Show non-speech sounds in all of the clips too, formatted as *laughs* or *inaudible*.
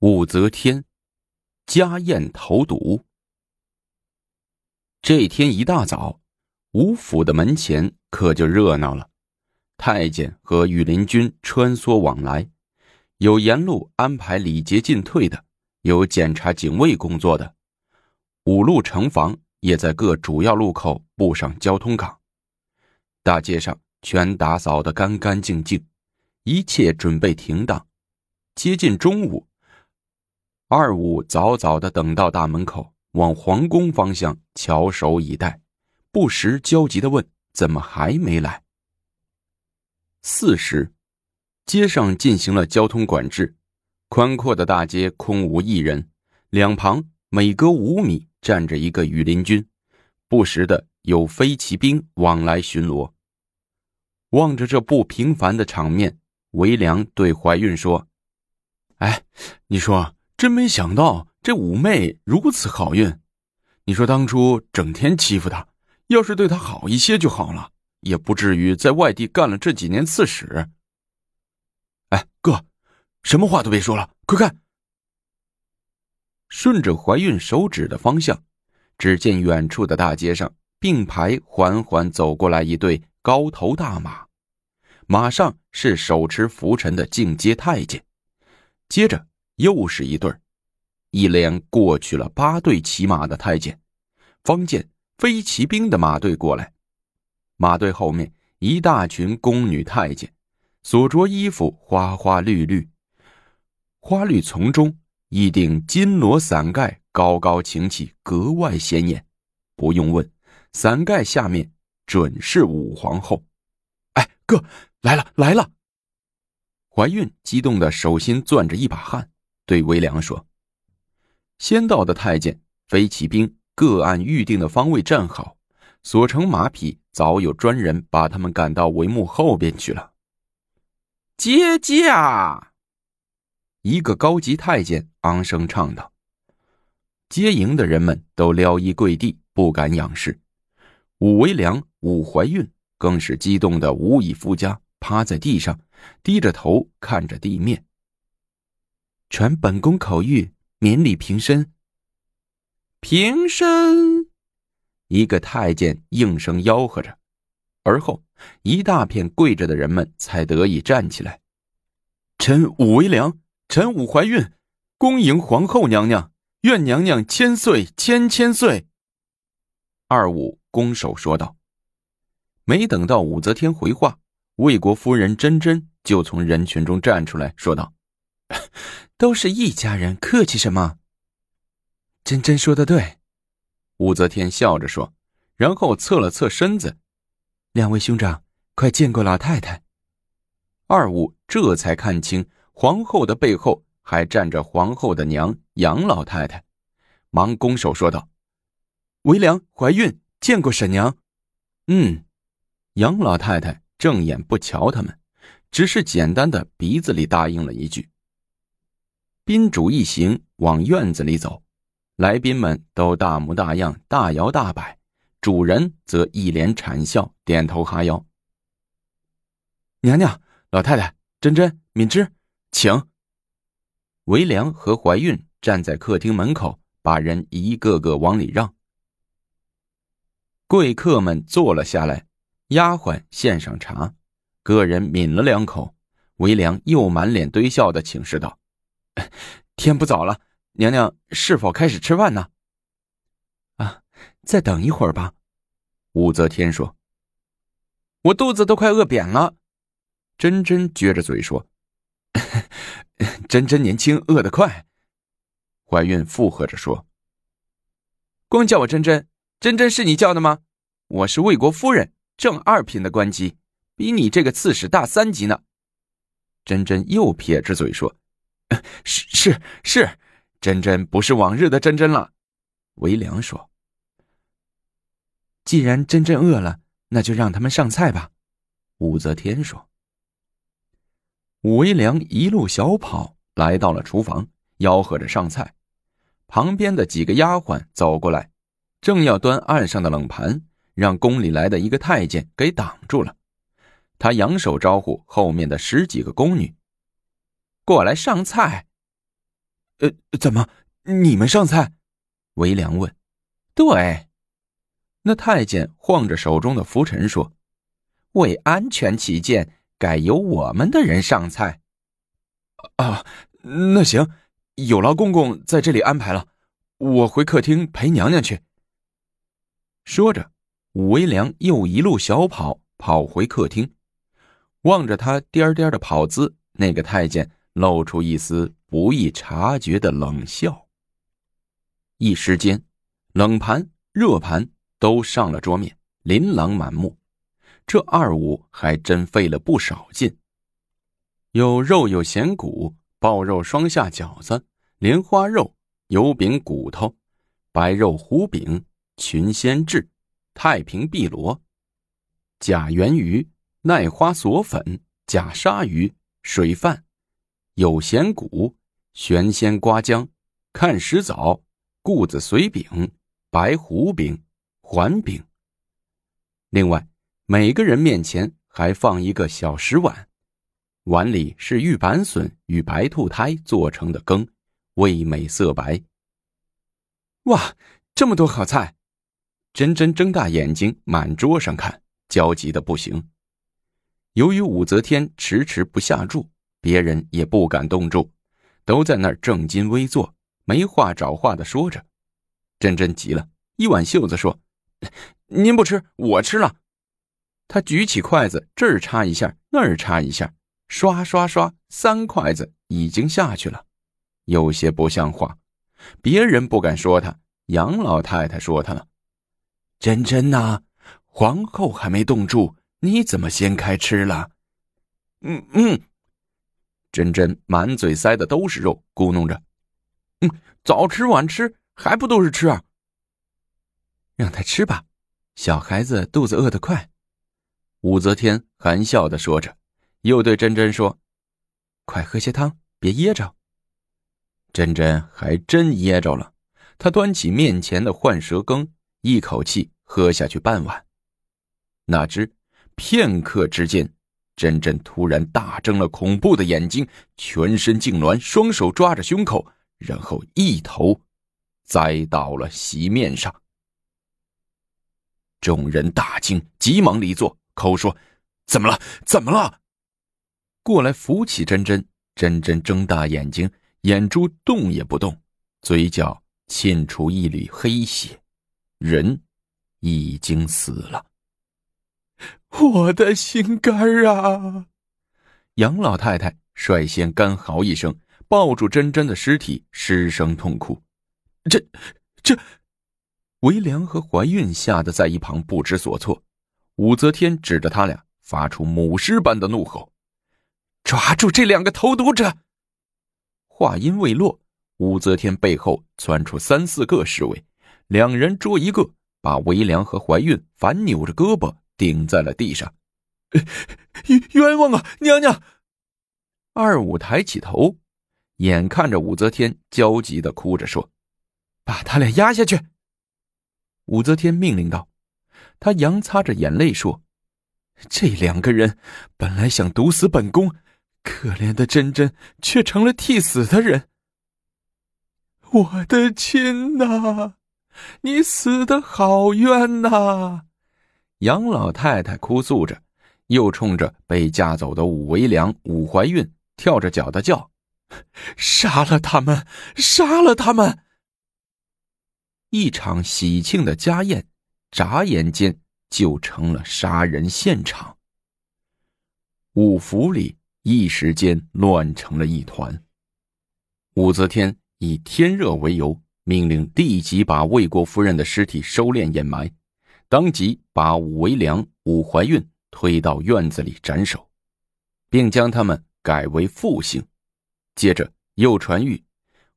武则天家宴投毒。这天一大早，吴府的门前可就热闹了。太监和御林军穿梭往来，有沿路安排礼节进退的，有检查警卫工作的。五路城防也在各主要路口布上交通岗，大街上全打扫得干干净净，一切准备停当。接近中午。二五早早的等到大门口，往皇宫方向翘首以待，不时焦急的问：“怎么还没来？”四时，街上进行了交通管制，宽阔的大街空无一人，两旁每隔五米站着一个羽林军，不时的有飞骑兵往来巡逻。望着这不平凡的场面，韦良对怀孕说：“哎，你说。”真没想到这五妹如此好运，你说当初整天欺负她，要是对她好一些就好了，也不至于在外地干了这几年刺史。哎，哥，什么话都别说了，快看！顺着怀孕手指的方向，只见远处的大街上并排缓缓走过来一对高头大马，马上是手持拂尘的进阶太监，接着。又是一对一连过去了八对骑马的太监，方见飞骑兵的马队过来，马队后面一大群宫女太监，所着衣服花花绿绿，花绿丛中一顶金罗伞盖高高擎起，格外显眼。不用问，伞盖下面准是武皇后。哎，哥来了来了！怀孕激动的手心攥着一把汗。对微良说：“先到的太监、飞骑兵各按预定的方位站好，所乘马匹早有专人把他们赶到帷幕后边去了。”接驾！一个高级太监昂声唱道。接迎的人们都撩衣跪地，不敢仰视。武维良、武怀孕更是激动的无以复加，趴在地上，低着头看着地面。传本宫口谕，免礼平身。平身！一个太监应声吆喝着，而后一大片跪着的人们才得以站起来。臣武为良，臣武怀孕，恭迎皇后娘娘，愿娘娘千岁千千岁。二五拱手说道。没等到武则天回话，魏国夫人真真就从人群中站出来说道。都是一家人，客气什么？真真说的对，武则天笑着说，然后侧了侧身子。两位兄长，快见过老太太。二五这才看清皇后的背后还站着皇后的娘杨老太太，忙拱手说道：“为良怀孕，见过婶娘。”嗯，杨老太太正眼不瞧他们，只是简单的鼻子里答应了一句。宾主一行往院子里走，来宾们都大模大样、大摇大摆，主人则一脸谄笑，点头哈腰。娘娘、老太太、珍珍、敏芝，请。韦良和怀孕站在客厅门口，把人一个个往里让。贵客们坐了下来，丫鬟献上茶，个人抿了两口，韦良又满脸堆笑的请示道。天不早了，娘娘是否开始吃饭呢？啊，再等一会儿吧。武则天说：“我肚子都快饿扁了。”珍珍撅着嘴说：“ *laughs* 珍珍年轻，饿得快。”怀孕附和着说：“光叫我珍珍，珍珍是你叫的吗？我是魏国夫人，正二品的官级，比你这个刺史大三级呢。”珍珍又撇着嘴说。*laughs* 是是是，珍珍不是往日的珍珍了。韦良说：“既然珍珍饿了，那就让他们上菜吧。”武则天说。武维良一路小跑来到了厨房，吆喝着上菜。旁边的几个丫鬟走过来，正要端案上的冷盘，让宫里来的一个太监给挡住了。他扬手招呼后面的十几个宫女。过来上菜。呃，怎么你们上菜？韦良问。对，那太监晃着手中的拂尘说：“为安全起见，改由我们的人上菜。”啊，那行，有劳公公在这里安排了，我回客厅陪娘娘去。说着，武维良又一路小跑跑回客厅，望着他颠颠的跑姿，那个太监露出一丝不易察觉的冷笑。一时间，冷盘、热盘都上了桌面，琳琅满目。这二五还真费了不少劲。有肉有咸骨，爆肉双下饺子，莲花肉，油饼骨头，白肉糊饼，群仙翅，太平碧螺，甲圆鱼，奈花锁粉，假鲨鱼，水饭，有咸骨，玄仙瓜浆，看石枣，固子随饼，白胡饼，环饼。另外，每个人面前还放一个小石碗。碗里是玉板笋与白兔胎做成的羹，味美色白。哇，这么多好菜！珍珍睁大眼睛满桌上看，焦急的不行。由于武则天迟迟不下注，别人也不敢动住，都在那儿正襟危坐，没话找话的说着。珍珍急了，一挽袖子说：“您不吃，我吃了。”他举起筷子，这儿插一下，那儿插一下。刷刷刷，三筷子已经下去了，有些不像话。别人不敢说他，杨老太太说他了。珍珍呐，皇后还没动住，你怎么先开吃了？嗯嗯。珍珍满嘴塞的都是肉，咕哝着：“嗯，早吃晚吃，还不都是吃啊？”让他吃吧，小孩子肚子饿得快。武则天含笑的说着。又对珍珍说：“快喝些汤，别噎着。”珍珍还真噎着了。她端起面前的换蛇羹，一口气喝下去半碗。哪知片刻之间，珍珍突然大睁了恐怖的眼睛，全身痉挛，双手抓着胸口，然后一头栽到了席面上。众人大惊，急忙离座，口说：“怎么了？怎么了？”过来扶起珍珍，珍珍睁大眼睛，眼珠动也不动，嘴角沁出一缕黑血，人已经死了。我的心肝啊！杨老太太率先干嚎一声，抱住珍珍的尸体，失声痛哭。这、这……韦良和怀孕吓得在一旁不知所措。武则天指着他俩，发出母狮般的怒吼。抓住这两个投毒者！话音未落，武则天背后窜出三四个侍卫，两人捉一个，把韦良和怀孕反扭着胳膊顶在了地上。冤冤枉啊，娘娘！二五抬起头，眼看着武则天，焦急的哭着说：“把他俩压下去。”武则天命令道。她扬擦着眼泪说：“这两个人本来想毒死本宫。”可怜的珍珍却成了替死的人。我的亲呐，你死的好冤呐！杨老太太哭诉着，又冲着被架走的武维良、武怀孕跳着脚的叫：“杀了他们！杀了他们！”一场喜庆的家宴，眨眼间就成了杀人现场。五府里。一时间乱成了一团。武则天以天热为由，命令立即把魏国夫人的尸体收敛掩埋，当即把武为良、武怀运推到院子里斩首，并将他们改为复姓。接着又传谕，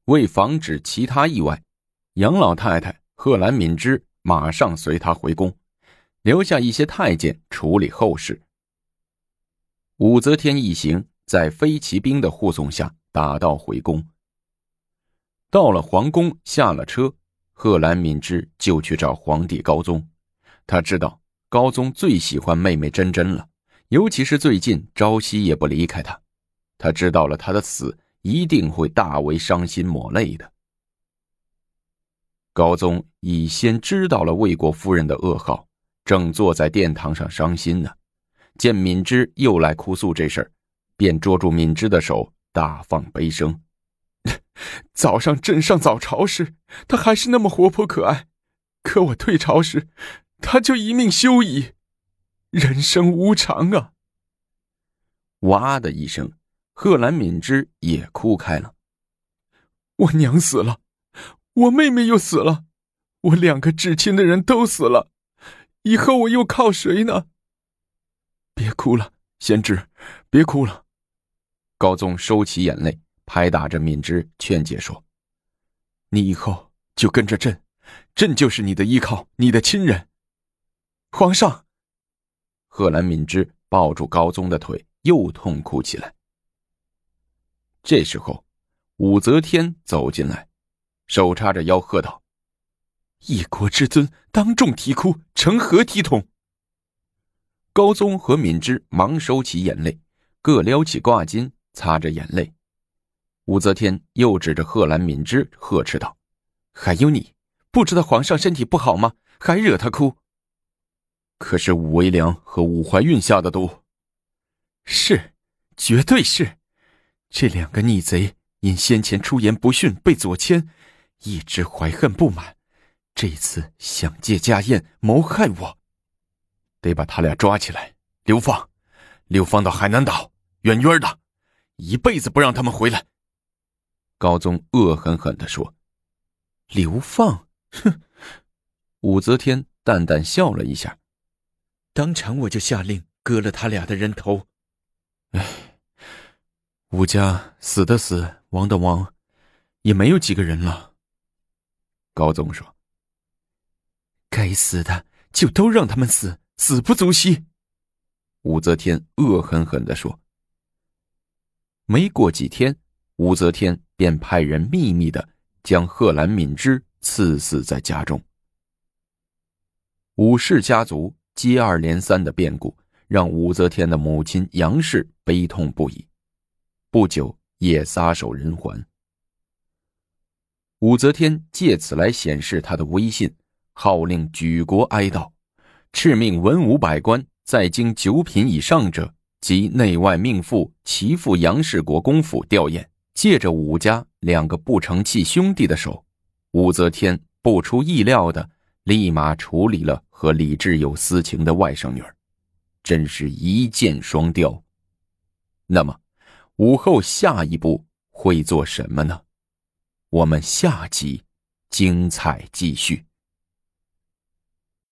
为防止其他意外，杨老太太贺兰敏之马上随他回宫，留下一些太监处理后事。武则天一行在飞骑兵的护送下打道回宫。到了皇宫，下了车，贺兰敏之就去找皇帝高宗。他知道高宗最喜欢妹妹珍珍了，尤其是最近朝夕也不离开她。他知道了她的死，一定会大为伤心抹泪的。高宗已先知道了魏国夫人的噩耗，正坐在殿堂上伤心呢。见敏之又来哭诉这事儿，便捉住敏之的手，大放悲声。*laughs* 早上朕上早朝时，他还是那么活泼可爱；可我退朝时，他就一命休矣。人生无常啊！哇的一声，贺兰敏之也哭开了。我娘死了。我妹妹又死了，我两个至亲的人都死了，以后我又靠谁呢？别哭了，贤侄，别哭了。高宗收起眼泪，拍打着敏之，劝解说：“你以后就跟着朕，朕就是你的依靠，你的亲人。”皇上，贺兰敏之抱住高宗的腿，又痛哭起来。这时候，武则天走进来。手叉着腰喝道：“一国之尊，当众啼哭，成何体统？”高宗和敏之忙收起眼泪，各撩起挂巾擦着眼泪。武则天又指着贺兰敏之呵斥道：“还有你，不知道皇上身体不好吗？还惹他哭？可是武威良和武怀运下的毒，是，绝对是，这两个逆贼因先前出言不逊被左迁。”一直怀恨不满，这次想借家宴谋害我，得把他俩抓起来流放，流放到海南岛，远远的，一辈子不让他们回来。高宗恶狠狠地说：“流放？哼！”武则天淡淡笑了一下，当场我就下令割了他俩的人头。唉，武家死的死，亡的亡，也没有几个人了。高宗说：“该死的，就都让他们死，死不足惜。”武则天恶狠狠地说。没过几天，武则天便派人秘密的将贺兰敏之赐死在家中。武氏家族接二连三的变故，让武则天的母亲杨氏悲痛不已，不久也撒手人寰。武则天借此来显示她的威信，号令举国哀悼，敕命文武百官在京九品以上者及内外命妇、齐赴杨氏国公府吊唁。借着武家两个不成器兄弟的手，武则天不出意料的立马处理了和李志有私情的外甥女儿，真是一箭双雕。那么，武后下一步会做什么呢？我们下集精彩继续。